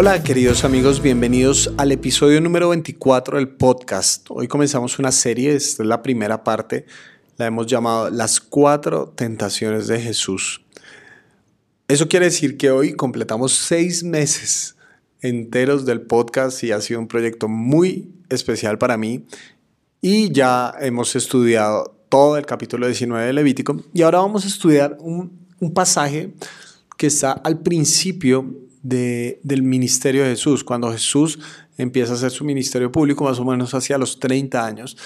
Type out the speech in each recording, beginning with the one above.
Hola queridos amigos, bienvenidos al episodio número 24 del podcast. Hoy comenzamos una serie, esta es la primera parte, la hemos llamado Las cuatro tentaciones de Jesús. Eso quiere decir que hoy completamos seis meses enteros del podcast y ha sido un proyecto muy especial para mí y ya hemos estudiado todo el capítulo 19 de Levítico y ahora vamos a estudiar un, un pasaje que está al principio del ministerio de Jesús. Cuando Jesús empieza a hacer su ministerio público, más o menos hacia los 30 años,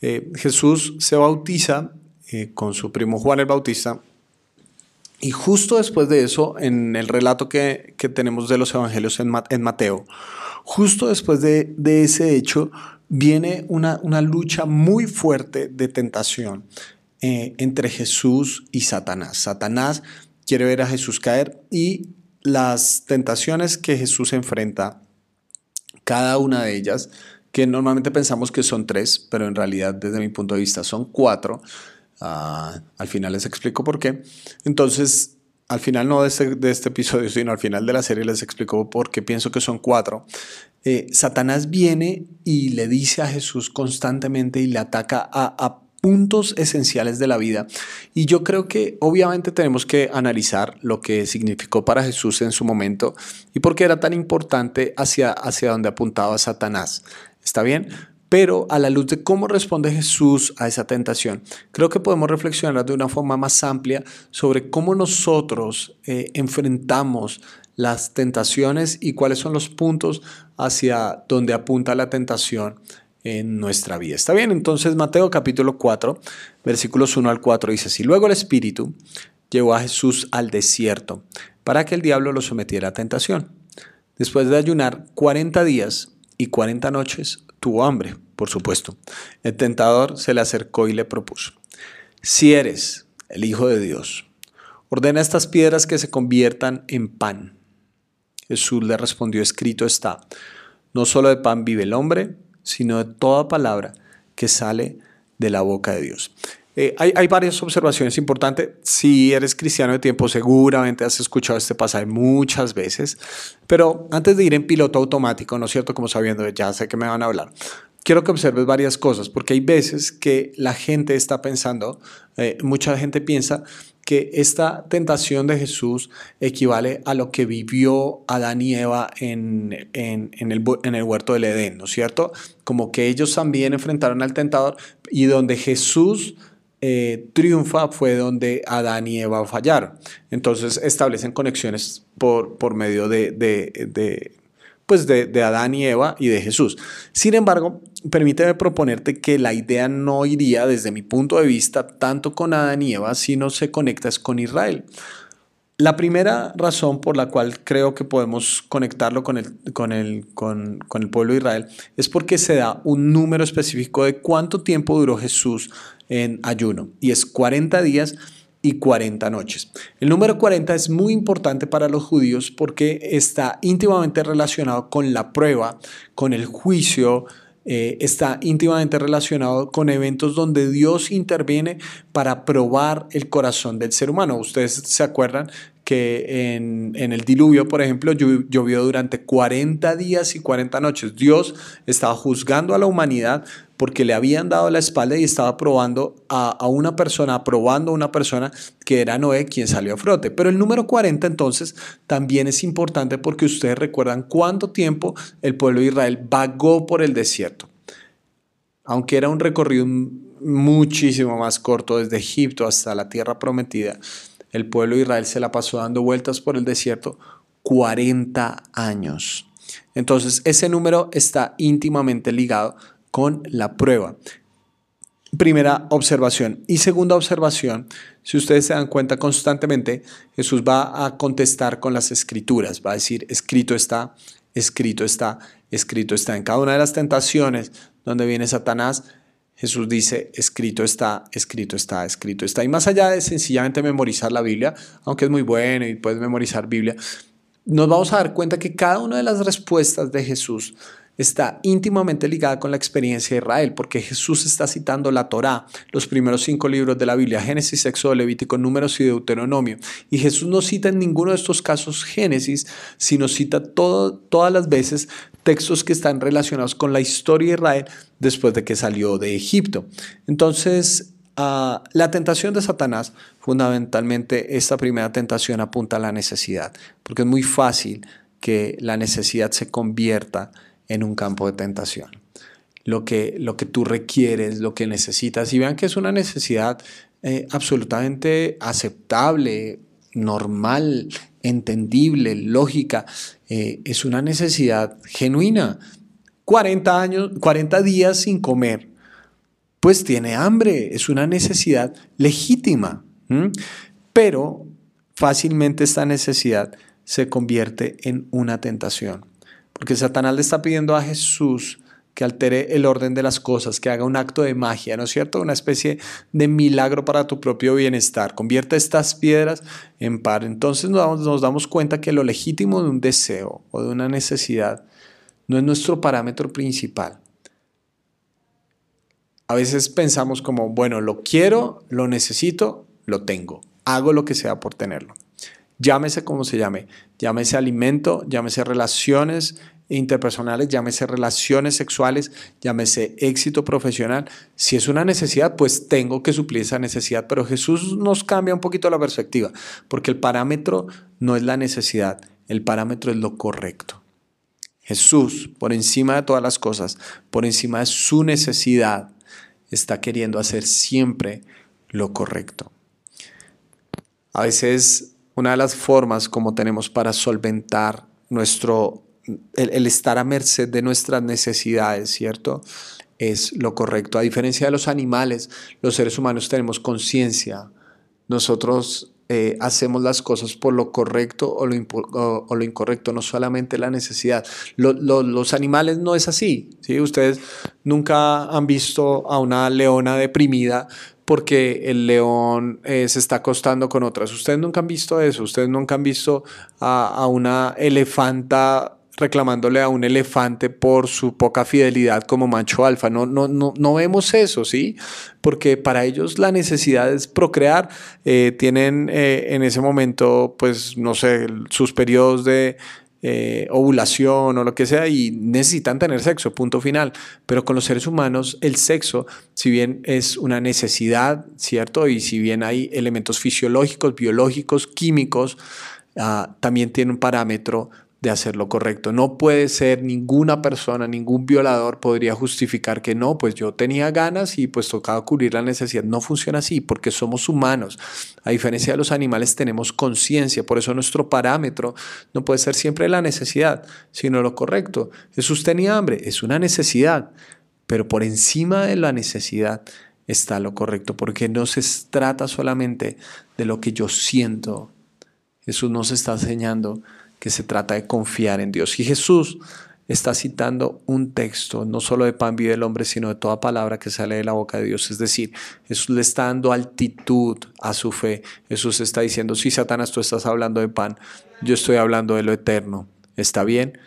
eh, Jesús se bautiza eh, con su primo Juan el Bautista. Y justo después de eso, en el relato que, tenemos de los evangelios en, Mateo, justo después de, ese hecho, viene una, una, lucha muy fuerte de tentación eh, entre Jesús y Satanás. Satanás quiere ver a Jesús caer y las tentaciones que Jesús enfrenta, cada una de ellas, que normalmente pensamos que son tres, pero en realidad desde mi punto de vista son cuatro, ah, al final les explico por qué. Entonces, al final no de este, de este, episodio, sino al final de la serie les explico por qué pienso que son cuatro. Eh, Satanás viene y le dice a Jesús constantemente y le ataca a, a puntos esenciales de la vida. Y yo creo que obviamente tenemos que analizar lo que significó para Jesús en su momento y por qué era tan importante hacia, hacia donde apuntaba Satanás. ¿Está bien? Pero a la luz de cómo responde Jesús a esa tentación, creo que podemos reflexionar de una forma más amplia sobre cómo nosotros eh, enfrentamos las tentaciones y cuáles son los puntos hacia donde apunta la tentación en nuestra vida. ¿Está bien? Entonces Mateo capítulo 4, versículos 1 al 4 dice así, luego el Espíritu llevó a Jesús al desierto para que el diablo lo sometiera a tentación. Después de ayunar 40 días y 40 noches, tuvo hambre, por supuesto. El tentador se le acercó y le propuso, si eres el Hijo de Dios, ordena estas piedras que se conviertan en pan. Jesús le respondió, escrito está, no solo de pan vive el hombre, sino de toda palabra que sale de la boca de Dios. Eh, hay, varias observaciones importantes. Si eres cristiano de tiempo, seguramente has escuchado este pasaje muchas veces, pero antes de ir en piloto automático, ¿no es cierto? Como sabiendo, ya sé que me van a hablar, quiero que observes varias cosas, porque hay veces que la gente está pensando, eh, mucha gente piensa que esta tentación de Jesús equivale a lo que vivió Adán y Eva en, en, el, en, el, huerto del Edén, ¿no es cierto? Como que ellos también enfrentaron al tentador y donde Jesús eh, triunfa fue donde Adán y Eva fallaron. Entonces establecen conexiones por, por medio de, de pues de, Adán y Eva y de Jesús. Sin embargo, permíteme proponerte que la idea no iría desde mi punto de vista tanto con Adán y Eva, sino se conecta con Israel. La primera razón por la cual creo que podemos conectarlo con el, con, el, con, con el pueblo de Israel es porque se da un número específico de cuánto tiempo duró Jesús en ayuno y es 40 días y 40 noches. El número 40 es muy importante para los judíos porque está íntimamente relacionado con la prueba, con el juicio, eh, está íntimamente relacionado con eventos donde Dios interviene para probar el corazón del ser humano. Ustedes se acuerdan que en, el diluvio, por ejemplo, llovió durante 40 días y 40 noches. Dios estaba juzgando a la humanidad porque le habían dado la espalda y estaba probando a, a una persona, aprobando a una persona que era Noé quien salió a frote. Pero el número 40 entonces también es importante porque ustedes recuerdan cuánto tiempo el pueblo de Israel vagó por el desierto. Aunque era un recorrido muchísimo más corto desde Egipto hasta la tierra prometida, el pueblo de Israel se la pasó dando vueltas por el desierto 40 años. Entonces, ese número está íntimamente ligado con la prueba. Primera observación. Y segunda observación, si ustedes se dan cuenta constantemente, Jesús va a contestar con las escrituras, va a decir, escrito está, escrito está, escrito está. En cada una de las tentaciones donde viene Satanás, Jesús dice, escrito está, escrito está, escrito está. Y más allá de sencillamente memorizar la Biblia, aunque es muy bueno y puedes memorizar Biblia, nos vamos a dar cuenta que cada una de las respuestas de Jesús está íntimamente ligada con la experiencia de Israel, porque Jesús está citando la Torá, los primeros cinco libros de la Biblia, Génesis, Éxodo, Levítico, Números y Deuteronomio. Y Jesús no cita en ninguno de estos casos Génesis, sino cita todas las veces textos que están relacionados con la historia de Israel después de que salió de Egipto. Entonces, ah, la tentación de Satanás, fundamentalmente esta primera tentación apunta a la necesidad, porque es muy fácil que la necesidad se convierta en un campo de tentación. Lo que, lo que tú requieres, lo que necesitas, y vean que es una necesidad eh, absolutamente aceptable, normal, entendible, lógica, eh, es una necesidad genuina. 40 años, 40 días sin comer, pues tiene hambre, es una necesidad legítima, pero fácilmente esta necesidad se convierte en una tentación. Porque Satanás le está pidiendo a Jesús que altere el orden de las cosas, que haga un acto de magia, ¿no es cierto? Una especie de milagro para tu propio bienestar. Convierte estas piedras en par. Entonces nos damos, nos damos cuenta que lo legítimo de un deseo o de una necesidad no es nuestro parámetro principal. A veces pensamos como, bueno, lo quiero, lo necesito, lo tengo. Hago lo que sea por tenerlo llámese como se llame, llámese alimento, llámese relaciones interpersonales, llámese relaciones sexuales, llámese éxito profesional. Si es una necesidad, pues tengo que suplir esa necesidad. Pero Jesús nos cambia un poquito la perspectiva, porque el parámetro no es la necesidad, el parámetro es lo correcto. Jesús, por encima de todas las cosas, por encima de su necesidad, está queriendo hacer siempre lo correcto. A veces una de las formas como tenemos para solventar nuestro, el, estar a merced de nuestras necesidades, ¿cierto? Es lo correcto. A diferencia de los animales, los seres humanos tenemos conciencia. Nosotros eh, hacemos las cosas por lo correcto o lo, o, lo incorrecto, no solamente la necesidad. los animales no es así. ¿sí? Ustedes nunca han visto a una leona deprimida porque el león eh, se está acostando con otras. Ustedes nunca han visto eso, ustedes nunca han visto a, una elefanta reclamándole a un elefante por su poca fidelidad como macho alfa. No, no, no, vemos eso, ¿sí? Porque para ellos la necesidad es procrear. Eh, tienen eh, en ese momento, pues, no sé, sus periodos de, eh, ovulación o lo que sea y necesitan tener sexo, punto final. Pero con los seres humanos el sexo, si bien es una necesidad, ¿cierto? Y si bien hay elementos fisiológicos, biológicos, químicos, ah, también tiene un parámetro de hacer lo correcto. No puede ser ninguna persona, ningún violador podría justificar que no, pues yo tenía ganas y pues tocaba cubrir la necesidad. No funciona así porque somos humanos. A diferencia de los animales tenemos conciencia, por eso nuestro parámetro no puede ser siempre la necesidad, sino lo correcto. Jesús tenía hambre, es una necesidad, pero por encima de la necesidad está lo correcto, porque no se trata solamente de lo que yo siento. Jesús nos está enseñando que se trata de confiar en Dios. Y Jesús está citando un texto, no solo de pan vive el hombre, sino de toda palabra que sale de la boca de Dios. Es decir, Jesús le está dando altitud a su fe. Jesús está diciendo, sí, Satanás, tú estás hablando de pan, yo estoy hablando de lo eterno. ¿Está bien?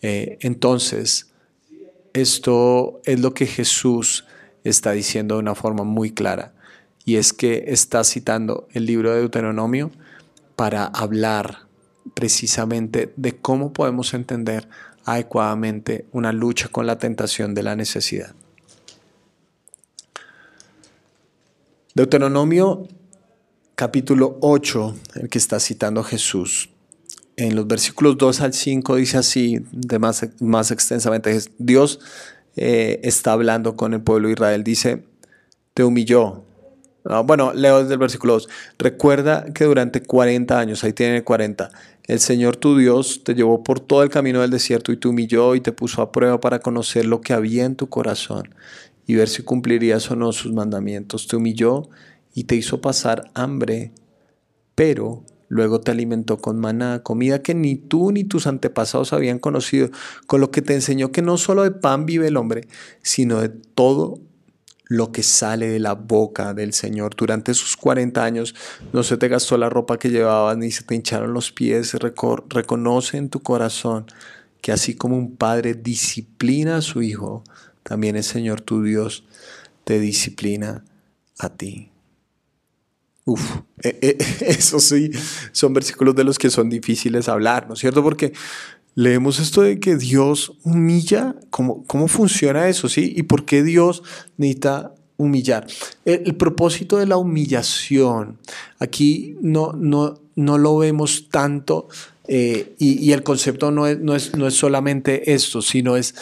Eh, entonces, esto es lo que Jesús está diciendo de una forma muy clara. Y es que está citando el libro de Deuteronomio para hablar precisamente de cómo podemos entender adecuadamente una lucha con la tentación de la necesidad. Deuteronomio capítulo 8, el que está citando Jesús, en los versículos 2 al 5 dice así, de más, más extensamente, Dios eh, está hablando con el pueblo de Israel, dice, te humilló, bueno, leo desde el versículo 2. Recuerda que durante 40 años, ahí tiene 40, el Señor tu Dios te llevó por todo el camino del desierto y te humilló y te puso a prueba para conocer lo que había en tu corazón y ver si cumplirías o no sus mandamientos. Te humilló y te hizo pasar hambre, pero luego te alimentó con maná, comida que ni tú ni tus antepasados habían conocido, con lo que te enseñó que no solo de pan vive el hombre, sino de todo lo que sale de la boca del Señor. Durante esos 40 años no se te gastó la ropa que llevabas ni se te hincharon los pies. reconoce en tu corazón que así como un padre disciplina a su hijo, también el Señor tu Dios te disciplina a ti. Uf, e, e, eso sí, son versículos de los que son difíciles hablar, ¿no es cierto? Porque leemos esto de que Dios humilla, ¿cómo, cómo funciona eso? ¿Sí? ¿Y por qué Dios necesita humillar? El, propósito de la humillación, aquí no, no, no lo vemos tanto eh, y, el concepto no es, no, es, no es solamente esto, sino es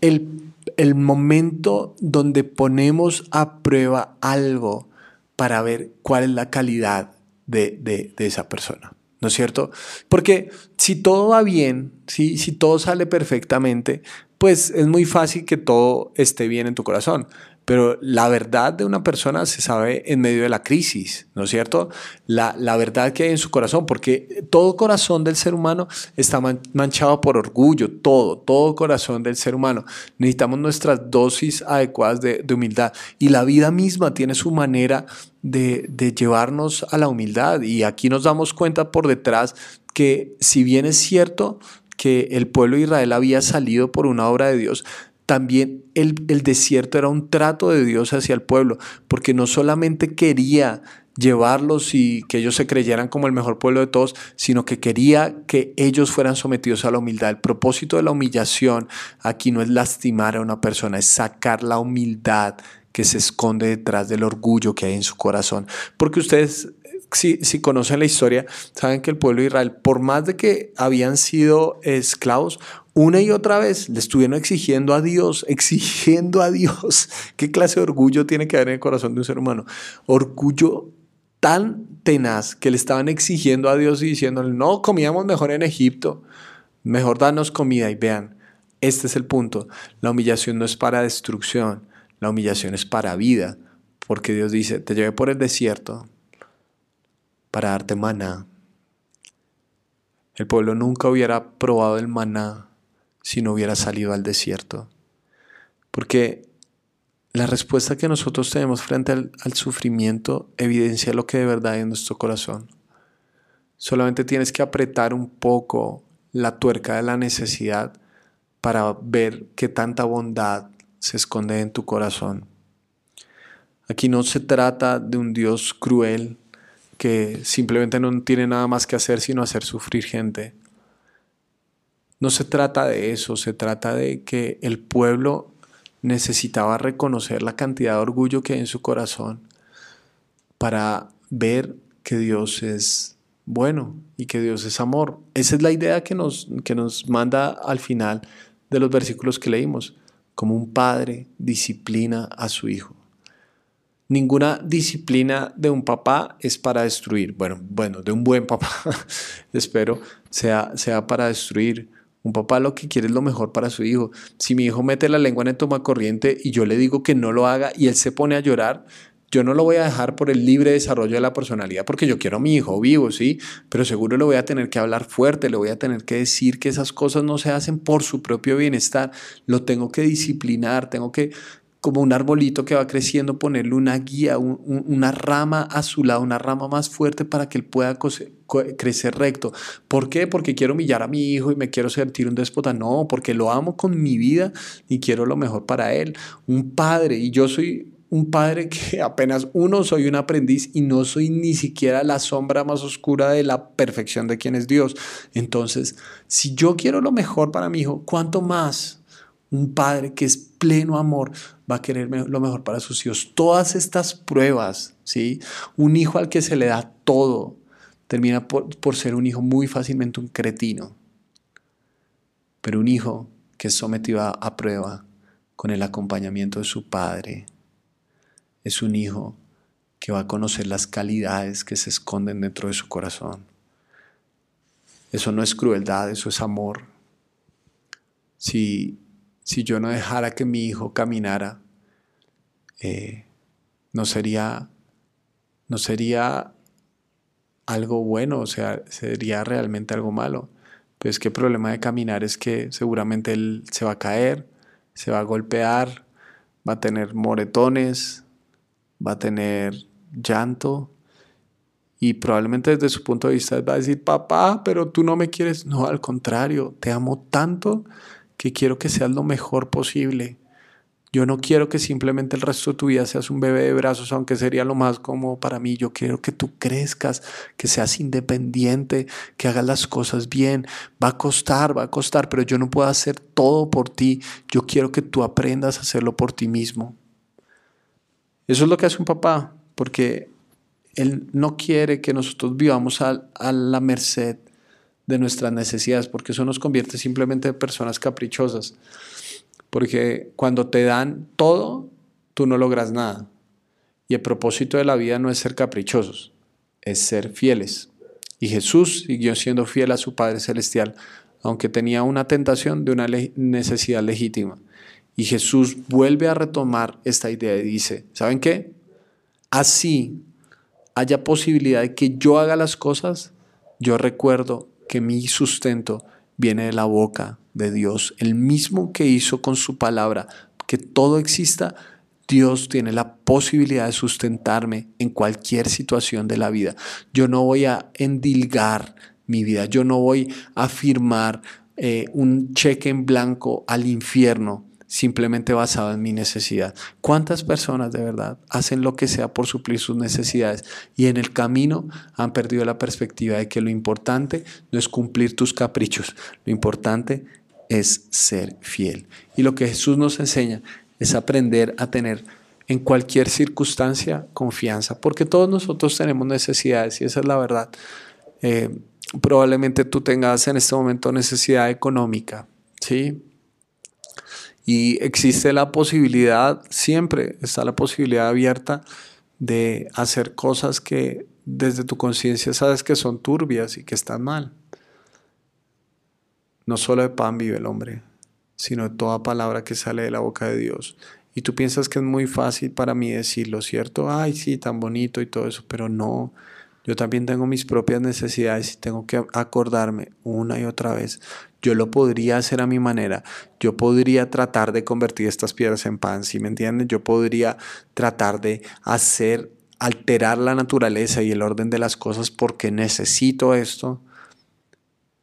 el, el momento donde ponemos a prueba algo para ver cuál es la calidad de, de, de esa persona. ¿no es cierto? Porque si todo va bien, si, si todo sale perfectamente, pues es muy fácil que todo esté bien en tu corazón. Pero la verdad de una persona se sabe en medio de la crisis, ¿no es cierto? La, la, verdad que hay en su corazón, porque todo corazón del ser humano está manchado por orgullo, todo, todo corazón del ser humano. Necesitamos nuestras dosis adecuadas de, humildad y la vida misma tiene su manera de, de llevarnos a la humildad. Y aquí nos damos cuenta por detrás que si bien es cierto que el pueblo de Israel había salido por una obra de Dios, también el, desierto era un trato de Dios hacia el pueblo, porque no solamente quería llevarlos y que ellos se creyeran como el mejor pueblo de todos, sino que quería que ellos fueran sometidos a la humildad. El propósito de la humillación aquí no es lastimar a una persona, es sacar la humildad que se esconde detrás del orgullo que hay en su corazón. Porque ustedes si, si, conocen la historia, saben que el pueblo de Israel, por más de que habían sido esclavos, una y otra vez le estuvieron exigiendo a Dios, exigiendo a Dios. ¿Qué clase de orgullo tiene que haber en el corazón de un ser humano? Orgullo tan tenaz que le estaban exigiendo a Dios y diciéndole, no, comíamos mejor en Egipto, mejor danos comida. Y vean, este es el punto. La humillación no es para destrucción, la humillación es para vida, porque Dios dice, te llevé por el desierto para darte maná. El pueblo nunca hubiera probado el maná si no hubiera salido al desierto. Porque la respuesta que nosotros tenemos frente al, sufrimiento evidencia lo que de verdad hay en nuestro corazón. Solamente tienes que apretar un poco la tuerca de la necesidad para ver qué tanta bondad se esconde en tu corazón. Aquí no se trata de un Dios cruel que simplemente no tiene nada más que hacer sino hacer sufrir gente. No se trata de eso, se trata de que el pueblo necesitaba reconocer la cantidad de orgullo que hay en su corazón para ver que Dios es bueno y que Dios es amor. Esa es la idea que nos, que nos manda al final de los versículos que leímos, como un padre disciplina a su hijo. Ninguna disciplina de un papá es para destruir. Bueno, bueno, de un buen papá, espero, sea, sea para destruir. Un papá lo que quiere es lo mejor para su hijo. Si mi hijo mete la lengua en el tomacorriente y yo le digo que no lo haga y él se pone a llorar, yo no lo voy a dejar por el libre desarrollo de la personalidad porque yo quiero a mi hijo vivo, ¿sí? Pero seguro le voy a tener que hablar fuerte, le voy a tener que decir que esas cosas no se hacen por su propio bienestar. Lo tengo que disciplinar, tengo que como un arbolito que va creciendo, ponerle una guía, una rama a su lado, una rama más fuerte para que él pueda crecer recto. ¿Por qué? Porque quiero humillar a mi hijo y me quiero sentir un déspota. No, porque lo amo con mi vida y quiero lo mejor para él. Un padre, y yo soy un padre que apenas uno soy un aprendiz y no soy ni siquiera la sombra más oscura de la perfección de quien es Dios. Entonces, si yo quiero lo mejor para mi hijo, ¿cuánto más? Un padre que es pleno amor va a querer lo mejor para sus hijos. Todas estas pruebas, ¿sí? Un hijo al que se le da todo termina por, ser un hijo muy fácilmente un cretino. Pero un hijo que es sometido a, prueba con el acompañamiento de su padre es un hijo que va a conocer las calidades que se esconden dentro de su corazón. Eso no es crueldad, eso es amor. Si si yo no dejara que mi hijo caminara, eh, no sería, no sería algo bueno, o sea, sería realmente algo malo. Pues el problema de caminar es que seguramente él se va a caer, se va a golpear, va a tener moretones, va a tener llanto y probablemente desde su punto de vista va a decir, papá, pero tú no me quieres. No, al contrario, te amo tanto que quiero que seas lo mejor posible. Yo no quiero que simplemente el resto de tu vida seas un bebé de brazos, aunque sería lo más cómodo para mí. Yo quiero que tú crezcas, que seas independiente, que hagas las cosas bien. Va a costar, va a costar, pero yo no puedo hacer todo por ti. Yo quiero que tú aprendas a hacerlo por ti mismo. Eso es lo que hace un papá, porque él no quiere que nosotros vivamos a, a la merced de nuestras necesidades, porque eso nos convierte simplemente en personas caprichosas. Porque cuando te dan todo, tú no logras nada. Y el propósito de la vida no es ser caprichosos, es ser fieles. Y Jesús siguió siendo fiel a su Padre Celestial, aunque tenía una tentación de una necesidad legítima. Y Jesús vuelve a retomar esta idea y dice, ¿saben qué? Así haya posibilidad de que yo haga las cosas, yo recuerdo que mi sustento viene de la boca de Dios, el mismo que hizo con su palabra, que todo exista, Dios tiene la posibilidad de sustentarme en cualquier situación de la vida. Yo no voy a endilgar mi vida, yo no voy a firmar eh, un cheque en blanco al infierno simplemente basado en mi necesidad. ¿Cuántas personas de verdad hacen lo que sea por suplir sus necesidades y en el camino han perdido la perspectiva de que lo importante no es cumplir tus caprichos, lo importante es ser fiel. Y lo que Jesús nos enseña es aprender a tener en cualquier circunstancia confianza, porque todos nosotros tenemos necesidades y esa es la verdad. Eh, probablemente tú tengas en este momento necesidad económica, ¿sí? Y existe la posibilidad, siempre está la posibilidad abierta de hacer cosas que desde tu conciencia sabes que son turbias y que están mal. No solo de pan vive el hombre, sino de toda palabra que sale de la boca de Dios. Y tú piensas que es muy fácil para mí decirlo, ¿cierto? Ay, sí, tan bonito y todo eso, pero no. Yo también tengo mis propias necesidades y tengo que acordarme una y otra vez. Yo lo podría hacer a mi manera. Yo podría tratar de convertir estas piedras en pan, ¿sí me entienden? Yo podría tratar de hacer, alterar la naturaleza y el orden de las cosas porque necesito esto.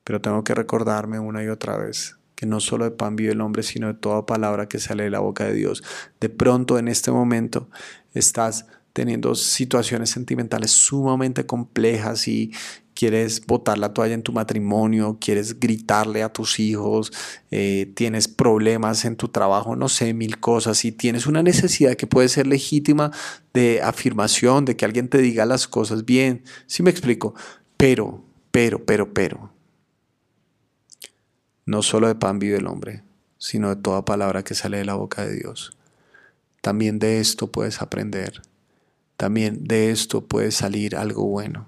Pero tengo que recordarme una y otra vez que no solo de pan vive el hombre, sino de toda palabra que sale de la boca de Dios. De pronto en este momento estás teniendo situaciones sentimentales sumamente complejas y quieres botar la toalla en tu matrimonio, quieres gritarle a tus hijos, eh, tienes problemas en tu trabajo, no sé, mil cosas, y tienes una necesidad que puede ser legítima de afirmación, de que alguien te diga las cosas bien, sí me explico, pero, pero, pero, pero, no solo de pan vive el hombre, sino de toda palabra que sale de la boca de Dios. También de esto puedes aprender. También de esto puede salir algo bueno.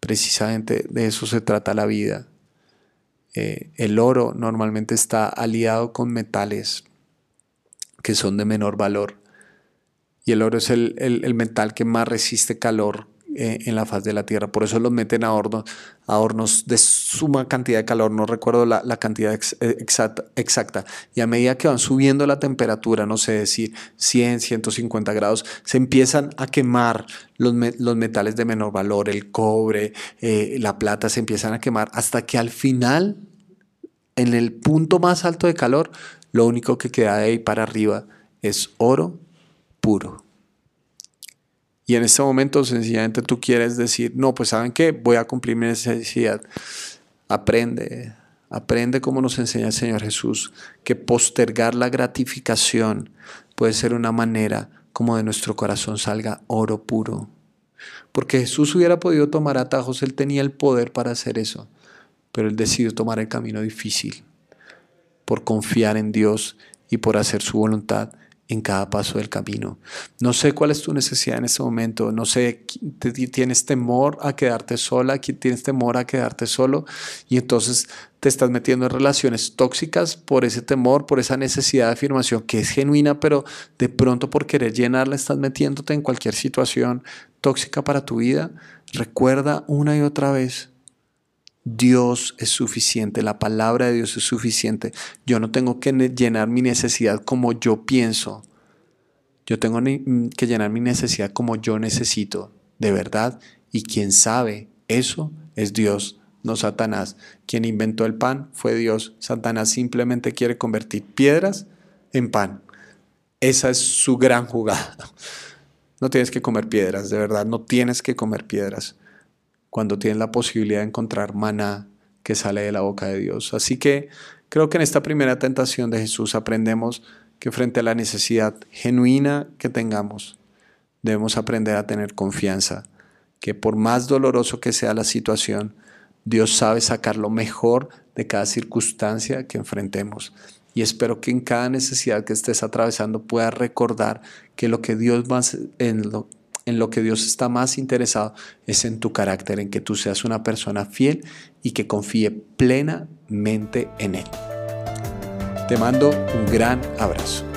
Precisamente de eso se trata la vida. Eh, el oro normalmente está aliado con metales que son de menor valor. Y el oro es el, el metal que más resiste calor eh, en la faz de la tierra. Por eso los meten a hornos, a hornos de suma cantidad de calor, no recuerdo la, cantidad eh, exacta, exacta, Y a medida que van subiendo la temperatura, no sé decir 100, 150 grados, se empiezan a quemar los, metales de menor valor, el cobre, eh, la plata, se empiezan a quemar hasta que al final, en el punto más alto de calor, lo único que queda de ahí para arriba es oro puro. Y en este momento sencillamente tú quieres decir, no, pues saben qué, voy a cumplir mi necesidad. Aprende, aprende como nos enseña el Señor Jesús, que postergar la gratificación puede ser una manera como de nuestro corazón salga oro puro. Porque Jesús hubiera podido tomar atajos, él tenía el poder para hacer eso, pero él decidió tomar el camino difícil por confiar en Dios y por hacer su voluntad en cada paso del camino. No sé cuál es tu necesidad en este momento, no sé, tienes temor a quedarte sola, tienes temor a quedarte solo y entonces te estás metiendo en relaciones tóxicas por ese temor, por esa necesidad de afirmación que es genuina, pero de pronto por querer llenarla estás metiéndote en cualquier situación tóxica para tu vida. Recuerda una y otra vez Dios es suficiente, la palabra de Dios es suficiente. Yo no tengo que llenar mi necesidad como yo pienso. Yo tengo mm, que llenar mi necesidad como yo necesito, de verdad. Y quien sabe eso es Dios, no Satanás. Quien inventó el pan fue Dios. Satanás simplemente quiere convertir piedras en pan. Esa es su gran jugada. No tienes que comer piedras, de verdad, no tienes que comer piedras cuando tienes la posibilidad de encontrar maná que sale de la boca de Dios. Así que creo que en esta primera tentación de Jesús aprendemos que frente a la necesidad genuina que tengamos, debemos aprender a tener confianza, que por más doloroso que sea la situación, Dios sabe sacar lo mejor de cada circunstancia que enfrentemos. Y espero que en cada necesidad que estés atravesando puedas recordar que lo que Dios más en lo, en lo que Dios está más interesado es en tu carácter, en que tú seas una persona fiel y que confíe plenamente en Él. Te mando un gran abrazo.